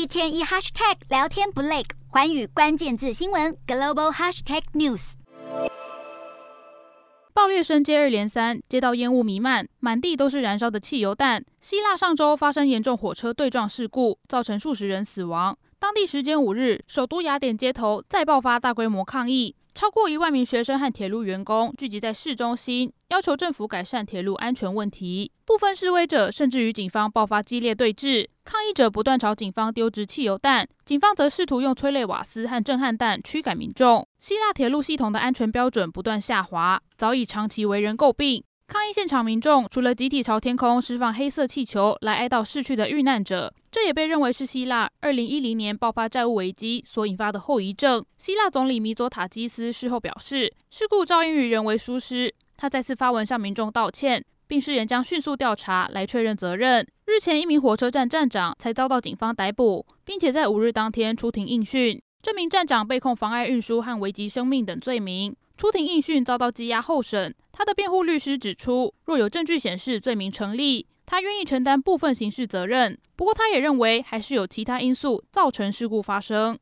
一天一 hashtag 聊天不累，环宇关键字新闻 global hashtag news。爆裂声接二连三，街道烟雾弥漫，满地都是燃烧的汽油弹。希腊上周发生严重火车对撞事故，造成数十人死亡。当地时间五日，首都雅典街头再爆发大规模抗议。超过一万名学生和铁路员工聚集在市中心，要求政府改善铁路安全问题。部分示威者甚至与警方爆发激烈对峙，抗议者不断朝警方丢掷汽油弹，警方则试图用催泪瓦斯和震撼弹驱赶民众。希腊铁路系统的安全标准不断下滑，早已长期为人诟病。抗议现场民众除了集体朝天空释放黑色气球来哀悼逝去的遇难者，这也被认为是希腊2010年爆发债务危机所引发的后遗症。希腊总理米佐塔基斯事后表示，事故肇因于人为疏失。他再次发文向民众道歉，并誓言将迅速调查来确认责任。日前，一名火车站站长才遭到警方逮捕，并且在五日当天出庭应讯。这名站长被控妨碍运输和危及生命等罪名。出庭应讯遭到羁押候审。他的辩护律师指出，若有证据显示罪名成立，他愿意承担部分刑事责任。不过，他也认为还是有其他因素造成事故发生。